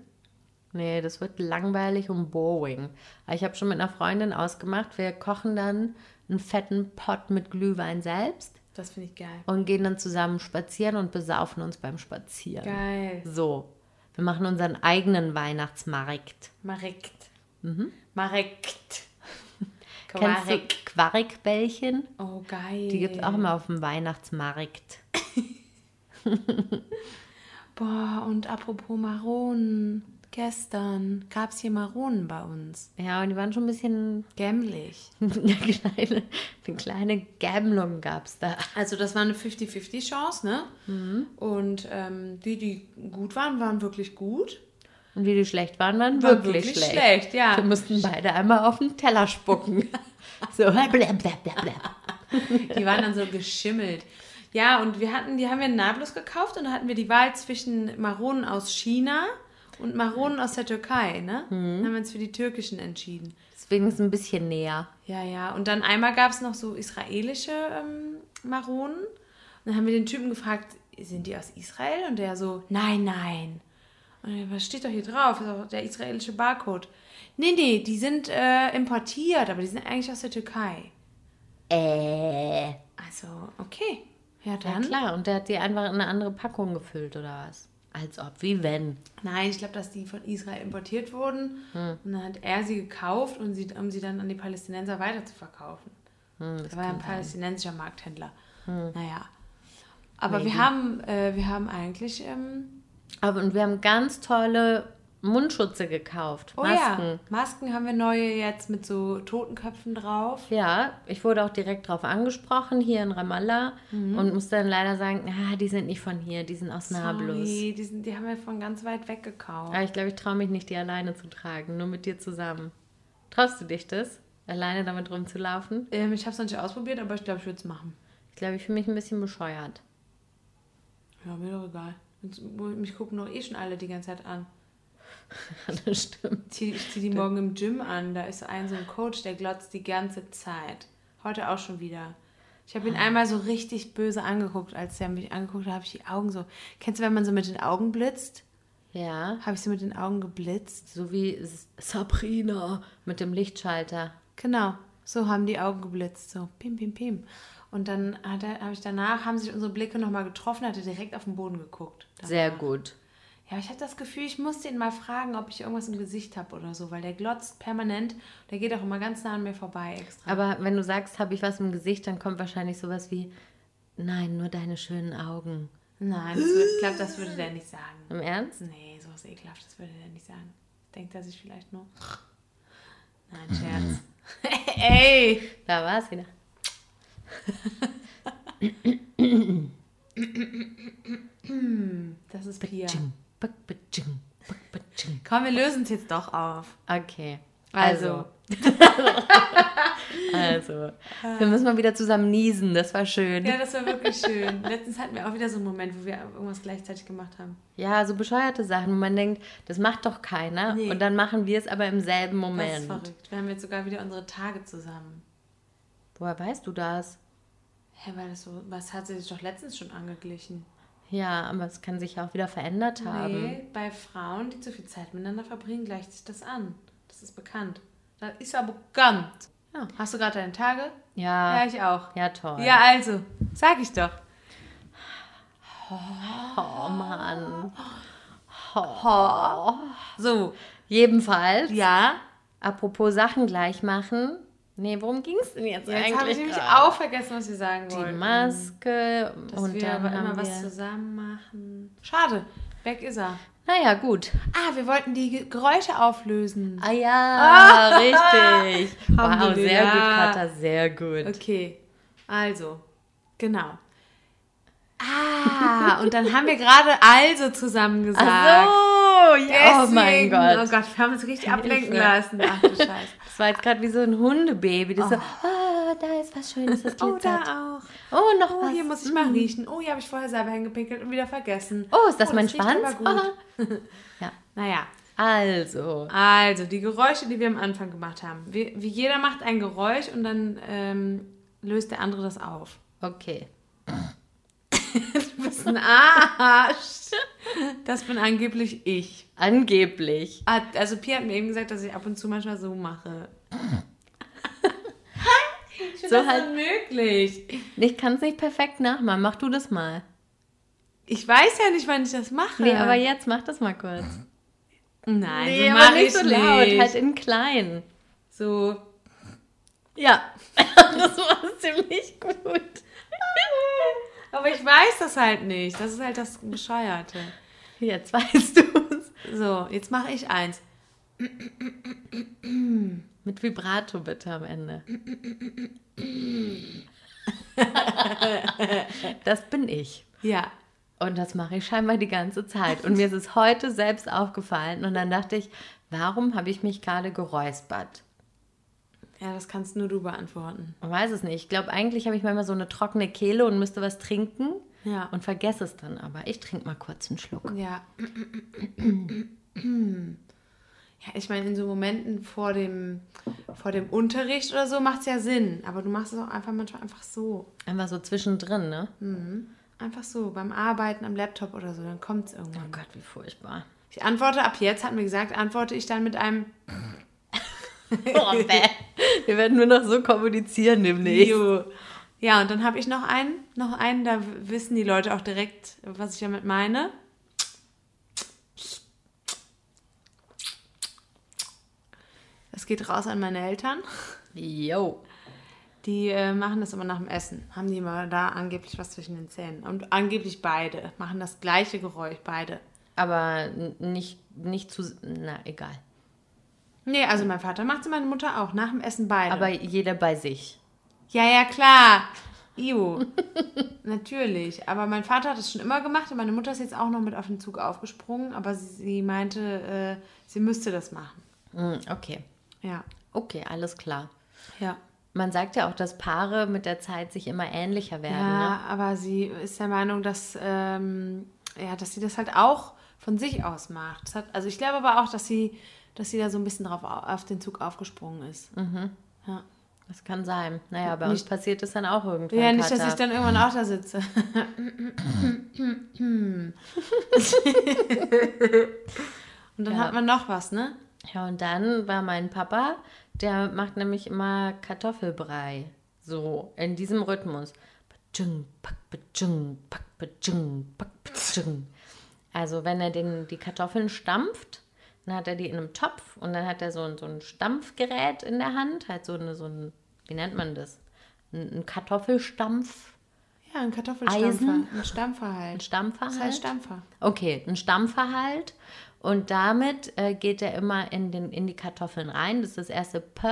Nee, das wird langweilig und boring. Ich habe schon mit einer Freundin ausgemacht, wir kochen dann einen fetten Pott mit Glühwein selbst Das finde ich geil. und gehen dann zusammen spazieren und besaufen uns beim Spazieren. Geil. So, wir machen unseren eigenen Weihnachtsmarkt. Marekt. Marekt. Kennst du. Quarkbällchen? Oh, geil. Die gibt es auch immer auf dem Weihnachtsmarkt. Boah, und apropos Maronen. Gestern gab es hier Maronen bei uns. Ja, und die waren schon ein bisschen... Gämmlich. Eine kleine, eine kleine Gämmelung gab es da. Also das war eine 50-50 Chance, ne? Und ähm, die, die gut waren, waren wirklich gut. Und wie die schlecht waren, waren War wirklich, wirklich schlecht. schlecht, ja. Wir mussten beide einmal auf den Teller spucken. so, blab, blab, blab, blab. Die waren dann so geschimmelt. Ja, und wir hatten, die haben wir in Nablus gekauft und da hatten wir die Wahl zwischen Maronen aus China und Maronen aus der Türkei, ne? Dann haben wir uns für die türkischen entschieden. Deswegen ist es ein bisschen näher. Ja, ja. Und dann einmal gab es noch so israelische ähm, Maronen. Und dann haben wir den Typen gefragt, sind die aus Israel? Und der so, nein, nein. Und was steht doch hier drauf? Das ist auch der israelische Barcode. Nee, nee, die sind äh, importiert, aber die sind eigentlich aus der Türkei. Äh. Also, okay. Ja, Ja, dann. klar. Und der hat die einfach in eine andere Packung gefüllt, oder was? Als ob, wie wenn. Nein, ich glaube, dass die von Israel importiert wurden. Und dann hat er sie gekauft, um sie, um sie dann an die Palästinenser weiter zu verkaufen. Hm, er war ja ein palästinensischer Markthändler. Naja. Aber wir Maybe. haben, äh, wir haben eigentlich, ähm, Aber und wir haben ganz tolle Mundschutze gekauft. oh Masken. ja, Masken haben wir neue jetzt mit so Totenköpfen drauf. Ja, ich wurde auch direkt drauf angesprochen, hier in Ramallah. Mhm. Und musste dann leider sagen, ah, die sind nicht von hier, die sind aus Nablus. Sorry, die, sind, die haben wir von ganz weit weg gekauft. Aber ich glaube, ich traue mich nicht, die alleine zu tragen, nur mit dir zusammen. Traust du dich das, alleine damit rumzulaufen? Ähm, ich habe es noch nicht ausprobiert, aber ich glaube, ich würde es machen. Ich glaube, ich fühle mich ein bisschen bescheuert. Ja, mir doch egal. Mich gucken doch eh schon alle die ganze Zeit an. das stimmt. Zieh- Ich ziehe die morgen im Gym an. Da ist ein so ein Coach, der glotzt die ganze Zeit. Heute auch schon wieder. Ich habe ihn einmal so richtig böse angeguckt, als er mich angeguckt hat, habe ich die Augen so. Kennst du, wenn man so mit den Augen blitzt? Ja, Habe ich so mit den Augen geblitzt? so wie Sabrina mit dem Lichtschalter. Genau, so haben die Augen geblitzt, so pim, pim, pim. Und dann habe ich danach, haben sich unsere Blicke nochmal getroffen, hat er direkt auf den Boden geguckt. Sehr danach. gut. Ja, ich habe das Gefühl, ich muss den mal fragen, ob ich irgendwas im Gesicht habe oder so, weil der glotzt permanent. Der geht auch immer ganz nah an mir vorbei extra. Aber wenn du sagst, habe ich was im Gesicht, dann kommt wahrscheinlich sowas wie, nein, nur deine schönen Augen. Nein, das wird, ich glaube, das würde der nicht sagen. Im Ernst? Nee, sowas ekelhaft, das würde der nicht sagen. Denkt er sich vielleicht nur. Nein, Scherz. Ey! Da war es wieder. Das ist Pia. Komm, wir lösen es jetzt doch auf. Okay. Also. Also, wir müssen mal wieder zusammen niesen, das war schön. Ja, das war wirklich schön. Letztens hatten wir auch wieder so einen Moment, wo wir irgendwas gleichzeitig gemacht haben. Ja, so bescheuerte Sachen, wo man denkt, das macht doch keiner. Nee. Und dann machen wir es aber im selben Das ist Moment. verrückt. Wir haben jetzt sogar wieder unsere Tage zusammen. Woher weißt du das? Hä, weil das so, was hat sich doch letztens schon angeglichen? Ja, aber es kann sich ja auch wieder verändert haben. Nee, bei Frauen, die zu viel Zeit miteinander verbringen, gleicht sich das an. Das ist bekannt. Das ist ja bekannt. Ja. Hast du gerade deine Tage? Ja, Ja, ich auch. ja, toll. Ja, also, sag ich doch. Oh Mann. So, Jedenfalls, ja. apropos Sachen gleich machen. Nee, worum ging es denn jetzt, Jetzt habe ich eigentlich? nämlich gerade? auch vergessen, was wir sagen Die wollten. Maske Dass und wir aber immer was wir... zusammen machen. Schade, weg ist er. Naja, gut. Ah, wir wollten die Ge- Geräusche auflösen. Ah ja, richtig. Wow, sehr gut, Katha, sehr gut. Okay, also, genau. Ah, und dann haben wir gerade also zusammen gesagt. Ach so, ja. Oh mein Gott. Oh Gott, wir haben uns richtig ablenken lassen. Ach du Scheiße. Das war jetzt gerade wie so ein Hundebaby. Das so, ah, da ist was Schönes, das Oh, da auch. Oh, noch Oh, was. hier muss ich mal riechen. Oh, hier habe ich vorher selber hingepinkelt und wieder vergessen. Oh, ist das mein riecht Schwanz? gut. ja. Naja, Also, also die Geräusche, die wir am Anfang gemacht haben. Wie, wie jeder macht ein Geräusch und dann ähm, löst der andere das auf. okay. Du bist ein Arsch. Das bin angeblich ich. Angeblich. Ah, Also Pia hat mir eben gesagt, dass ich ab und zu manchmal so mache. ich So das halt- unmöglich. Ich kann es nicht perfekt nachmachen. Mach du das mal. Ich weiß ja nicht, wann ich das mache. Nee, aber jetzt mach das mal kurz. Nein, Nee, so mach nicht ich so laut, nicht. halt in klein. So. Ja, das war ziemlich gut. Aber ich weiß das halt nicht. Das ist halt das Bescheuerte. Jetzt weißt du es. So, jetzt mache ich eins. Mit Vibrato bitte am Ende. Das bin ich. Ja. Und das mache ich scheinbar die ganze Zeit. Und mir ist es heute selbst aufgefallen. Und dann dachte ich, warum habe ich mich gerade geräuspert? Ja, das kannst nur du beantworten. Ich weiß es nicht. Ich glaube, eigentlich habe ich manchmal so eine trockene Kehle und müsste was trinken. Ja. Und vergesse es dann aber. Ich trinke mal kurz einen Schluck. Ja. Ja, ich meine, in so Momenten vor dem, vor dem Unterricht oder so macht es ja Sinn. Aber du machst es auch einfach manchmal einfach so. Einfach so zwischendrin, ne? Einfach so, beim Arbeiten am Laptop oder so, dann kommt es Oh irgendwann. Gott, wie furchtbar. Ich antworte ab jetzt, hat mir gesagt, antworte ich dann mit einem Oh, bäh. Wir werden nur noch so kommunizieren demnächst. Jo. Ja, und dann habe ich noch einen, noch einen, da wissen die Leute auch direkt, was ich damit meine. Das geht raus an meine Eltern. Jo. Die äh, machen das immer nach dem Essen. Haben die immer da angeblich was zwischen den Zähnen. Und angeblich beide machen das gleiche Geräusch, beide. Aber nicht, nicht zu. Na, egal. Nee, also mein Vater macht es, meine Mutter auch. Nach dem Essen beide. Aber jeder bei sich. ja, ja, klar. Iu. Natürlich. Aber mein Vater hat das schon immer gemacht und meine Mutter ist jetzt auch noch mit auf den Zug aufgesprungen. Aber sie, sie meinte, äh, sie müsste das machen. Hm, okay. Ja. Okay, alles klar. Ja. Man sagt ja auch, dass Paare mit der Zeit sich immer ähnlicher werden. Ja, Ne? aber sie ist der Meinung, dass, ähm, ja, dass sie das halt auch von sich aus macht. Hat, also ich glaube aber auch, dass sie, dass sie da so ein bisschen drauf au- auf den Zug aufgesprungen ist. Ja. Das kann sein. Naja, bei uns Nicht- passiert das dann auch irgendwann. ja, nicht, dass Katha. ich dann irgendwann auch da sitze. Und dann Ja. hat man noch was, ne? Ja, und dann war mein Papa, der macht nämlich immer Kartoffelbrei. So, in diesem Rhythmus. Also, wenn er den, die Kartoffeln stampft, dann hat er die in einem Topf und dann hat er so ein, so ein Stampfgerät in der Hand, halt so, eine, so ein, wie nennt man das? Ein, ein Kartoffelstampf, Ja, ein Kartoffelstampfer. Eisen? Ein Stampfer ein halt. Stampfer Das halt. heißt Stampfer. Okay, ein Stampfer halt. Und damit äh, geht er immer in, den, in die Kartoffeln rein. Das ist das erste P.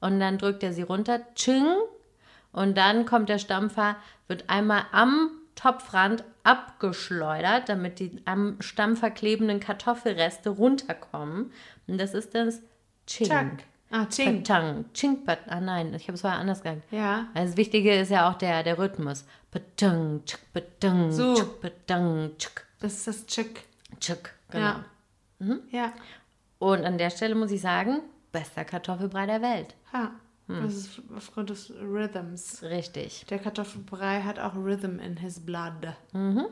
Und dann drückt er sie runter. Tsching. Und dann kommt der Stampfer, wird einmal am Topfrand abgeschleudert, damit die am Stampfer klebenden Kartoffelreste runterkommen. Und das ist das Ching. Chuck. Ah, Ching. Patang. Ching, pat Ah nein, ich habe es vorher anders gesagt. Ja. Also das Wichtige ist ja auch der, der Rhythmus. Patang, tschuk, patang, So. tschuk, patang, tschuk. Das ist das Chick. Tschuk, genau. Ja. Ja. Und an der Stelle muss ich sagen, bester Kartoffelbrei der Welt. Ha. Hm. Das ist aufgrund des Rhythms. Richtig. Der Kartoffelbrei hat auch Rhythm in his blood. Mhm.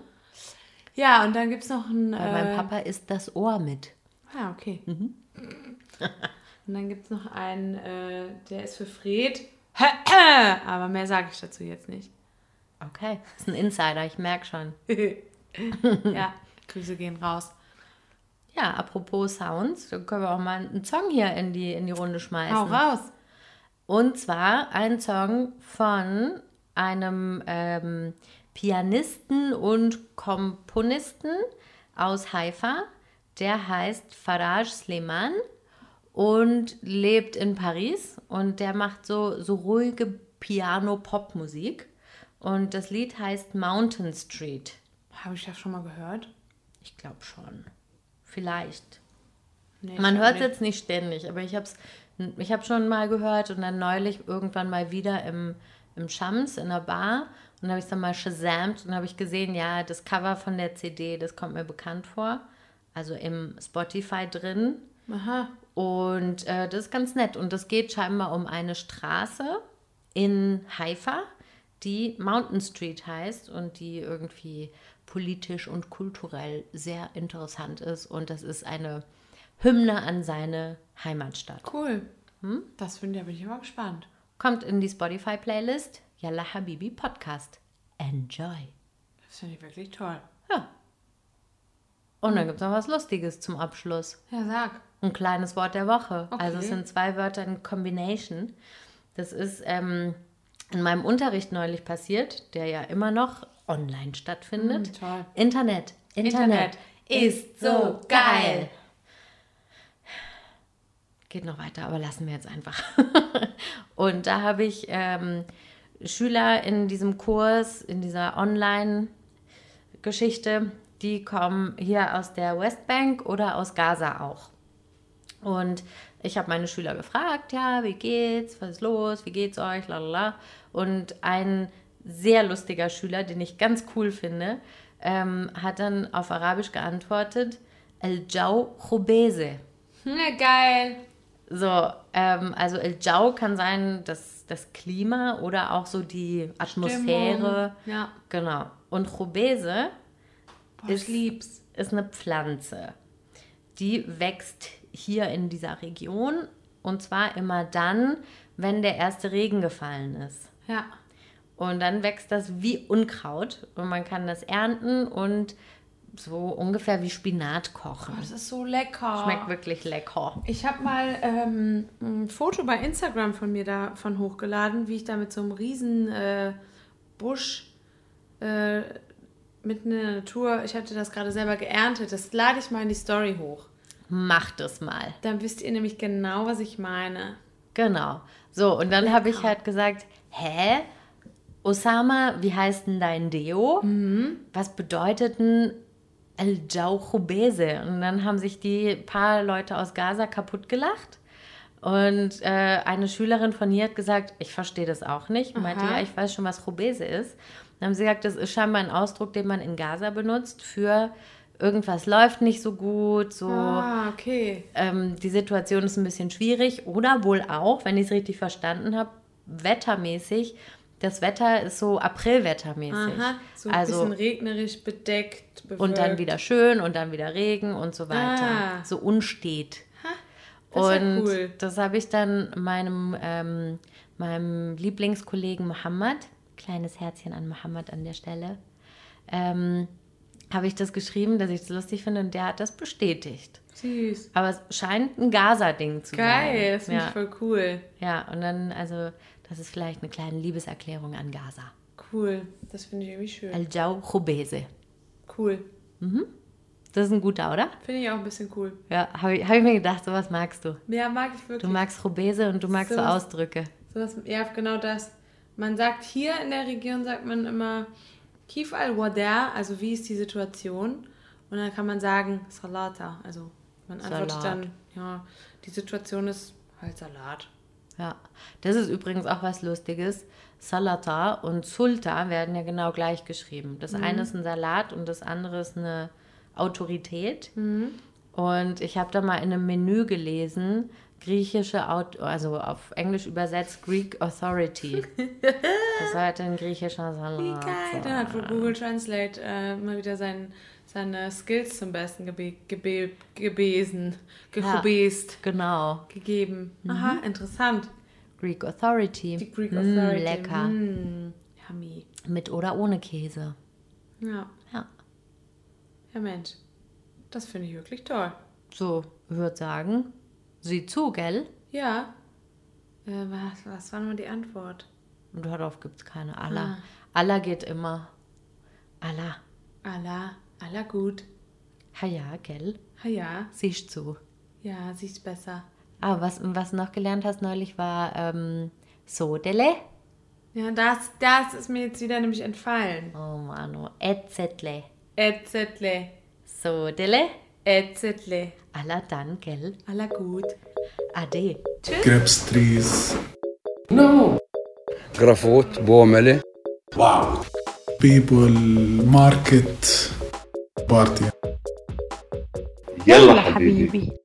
Ja, und dann gibt es noch ein. Bei Äh, meinem Papa ist das Ohr mit. Ah, okay. Mhm. und dann gibt es noch einen, äh, der ist für Fred. Aber mehr sage ich dazu jetzt nicht. Okay, das ist ein Insider, ich merke schon. ja, Grüße gehen raus. Ja, apropos Sounds, da können wir auch mal einen Song hier in die, in die Runde schmeißen. Hau raus. Und zwar ein Song von einem ähm, Pianisten und Komponisten aus Haifa. Der heißt Faraj Sleman und lebt in Paris. Und der macht so, so ruhige Piano-Pop-Musik. Und das Lied heißt Mountain Street. Habe ich das schon mal gehört? Ich glaube schon. Vielleicht. Nee, Man hört es jetzt nicht ständig, aber ich habe es ich hab schon mal gehört und dann neulich irgendwann mal wieder im, im Shams in der Bar und habe ich es dann mal shazamt und habe ich gesehen, ja, das Cover von der CD, das kommt mir bekannt vor. Also im Spotify drin. Aha. Und äh, das ist ganz nett. Und es geht scheinbar um eine Straße in Haifa, die Mountain Street heißt und die irgendwie politisch und kulturell sehr interessant ist. Und das ist eine Hymne an seine Heimatstadt. Cool. Hm? Das finde ich, da bin ich immer gespannt. Kommt in die Spotify-Playlist Yalla Habibi Podcast. Enjoy. Das finde ich wirklich toll. Ja. Und dann gibt es noch was Lustiges zum Abschluss. Ja, sag. Ein kleines Wort der Woche. Okay. Also es sind zwei Wörter in Combination. Das ist ähm, in meinem Unterricht neulich passiert, der ja immer noch online stattfindet. Mm, toll. Internet. Internet. Internet ist so geil. Geht noch weiter, aber lassen wir jetzt einfach. Und da habe ich ähm, Schüler in diesem Kurs, in dieser Online-Geschichte, die kommen hier aus der Westbank oder aus Gaza auch. Und ich habe meine Schüler gefragt, ja, wie geht's, was ist los, wie geht's euch, lalala. Und ein sehr lustiger Schüler, den ich ganz cool finde, ähm, hat dann auf Arabisch geantwortet, El Jau Khubese. Ja, geil. So, ähm, also El Jau kann sein, das, das Klima oder auch so die Atmosphäre. Stimmung. Ja. Genau. Und ich Ist- lieb's. ist eine Pflanze. Die wächst hier in dieser Region und zwar immer dann, wenn der erste Regen gefallen ist. Ja. Und dann wächst das wie Unkraut und man kann das ernten und so ungefähr wie Spinat kochen. Das ist so lecker. Schmeckt wirklich lecker. Ich habe mal ähm, ein Foto bei Instagram von mir davon hochgeladen, wie ich da mit so einem riesen äh, Busch äh, mitten in der Natur, ich hatte das gerade selber geerntet, das lade ich mal in die Story hoch. Macht es mal. Dann wisst ihr nämlich genau, was ich meine. Genau. So, und dann habe ich halt gesagt, hä? Osama, wie heißt denn dein Deo? Was bedeutet denn El Jauchubese? Und dann haben sich die paar Leute aus Gaza kaputt gelacht. Und äh, eine Schülerin von hier hat gesagt, ich verstehe das auch nicht. Und meinte, Aha. ja, ich weiß schon, was Chubese ist. Dann haben sie gesagt, das ist scheinbar ein Ausdruck, den man in Gaza benutzt für irgendwas läuft nicht so gut, so Ah, okay. ähm, die Situation ist ein bisschen schwierig oder wohl auch, wenn ich es richtig verstanden habe, wettermäßig. Das Wetter ist so Aprilwettermäßig. Aha, so ein also bisschen regnerisch bedeckt, bewölkt. und dann wieder schön und dann wieder Regen und so weiter. Ah. So unstet. das ja und cool. das habe ich dann meinem, ähm, meinem Lieblingskollegen Mohammed, kleines Herzchen an Mohammed an der Stelle, ähm, habe ich das geschrieben, dass ich das lustig finde und der hat das bestätigt. Süß. Aber es scheint ein Gaza-Ding zu sein. Geil, das finde ja. ich voll cool. ja, und dann, also, das ist vielleicht eine kleine Liebeserklärung an Gaza. Cool, das finde ich irgendwie schön. Al-Jau Khubese. Cool. Das ist ein guter, oder? Finde ich auch ein bisschen cool. Ja, habe ich, hab ich mir gedacht, sowas magst du. Ja, mag ich wirklich. Du magst Khubese und du magst so, So. Ausdrücke. Sowas, ja, genau das. Man sagt hier in der Region, sagt man immer Kif al-Wada, also wie ist die Situation? Und dann kann man sagen Salata, also man antwortet Salat. dann, ja, die Situation ist halt Salat. Ja, das ist übrigens auch was Lustiges. Salata und Sulta werden ja genau gleich geschrieben. Das Mhm. eine ist ein Salat und das andere ist eine Autorität. Mhm. Und ich habe da mal in einem Menü gelesen, griechische, Aut also auf Englisch übersetzt Greek Authority. das war halt ein griechischer Salat. Wie geil. Dann hat wohl Google Translate äh, mal wieder sein, seine Skills zum Besten gebe, gebe, gebesen, gehobest, Genau, gegeben. Aha, interessant. Greek Authority. Die Greek Mm, Authority. lecker. Mm, yummy. Mit oder ohne Käse. Ja. Ja. Ja, Mensch. Das finde ich wirklich toll. So, würde sagen, sieh zu, gell? Ja. Äh, was, was war nur die Antwort? Und darauf gibt es keine. Allah. Ah. Allah geht immer. Allah. Allah, aller gut. Ha ja, gell? Ha ja. Siehst du? Ja, siehst besser. Ah, was, was noch gelernt hast neulich war ähm, Sodele. Ja, das, das ist mir jetzt wieder nämlich entfallen. Oh Manu, Etzetle. Etzetle. Sodele. Etzetle. Aller dann, gell? Aller gut. Ade. Tschüss. trees. No. Grafot, Bomele. Wow. People, market. بارتي يلا, حبيبي, حبيبي.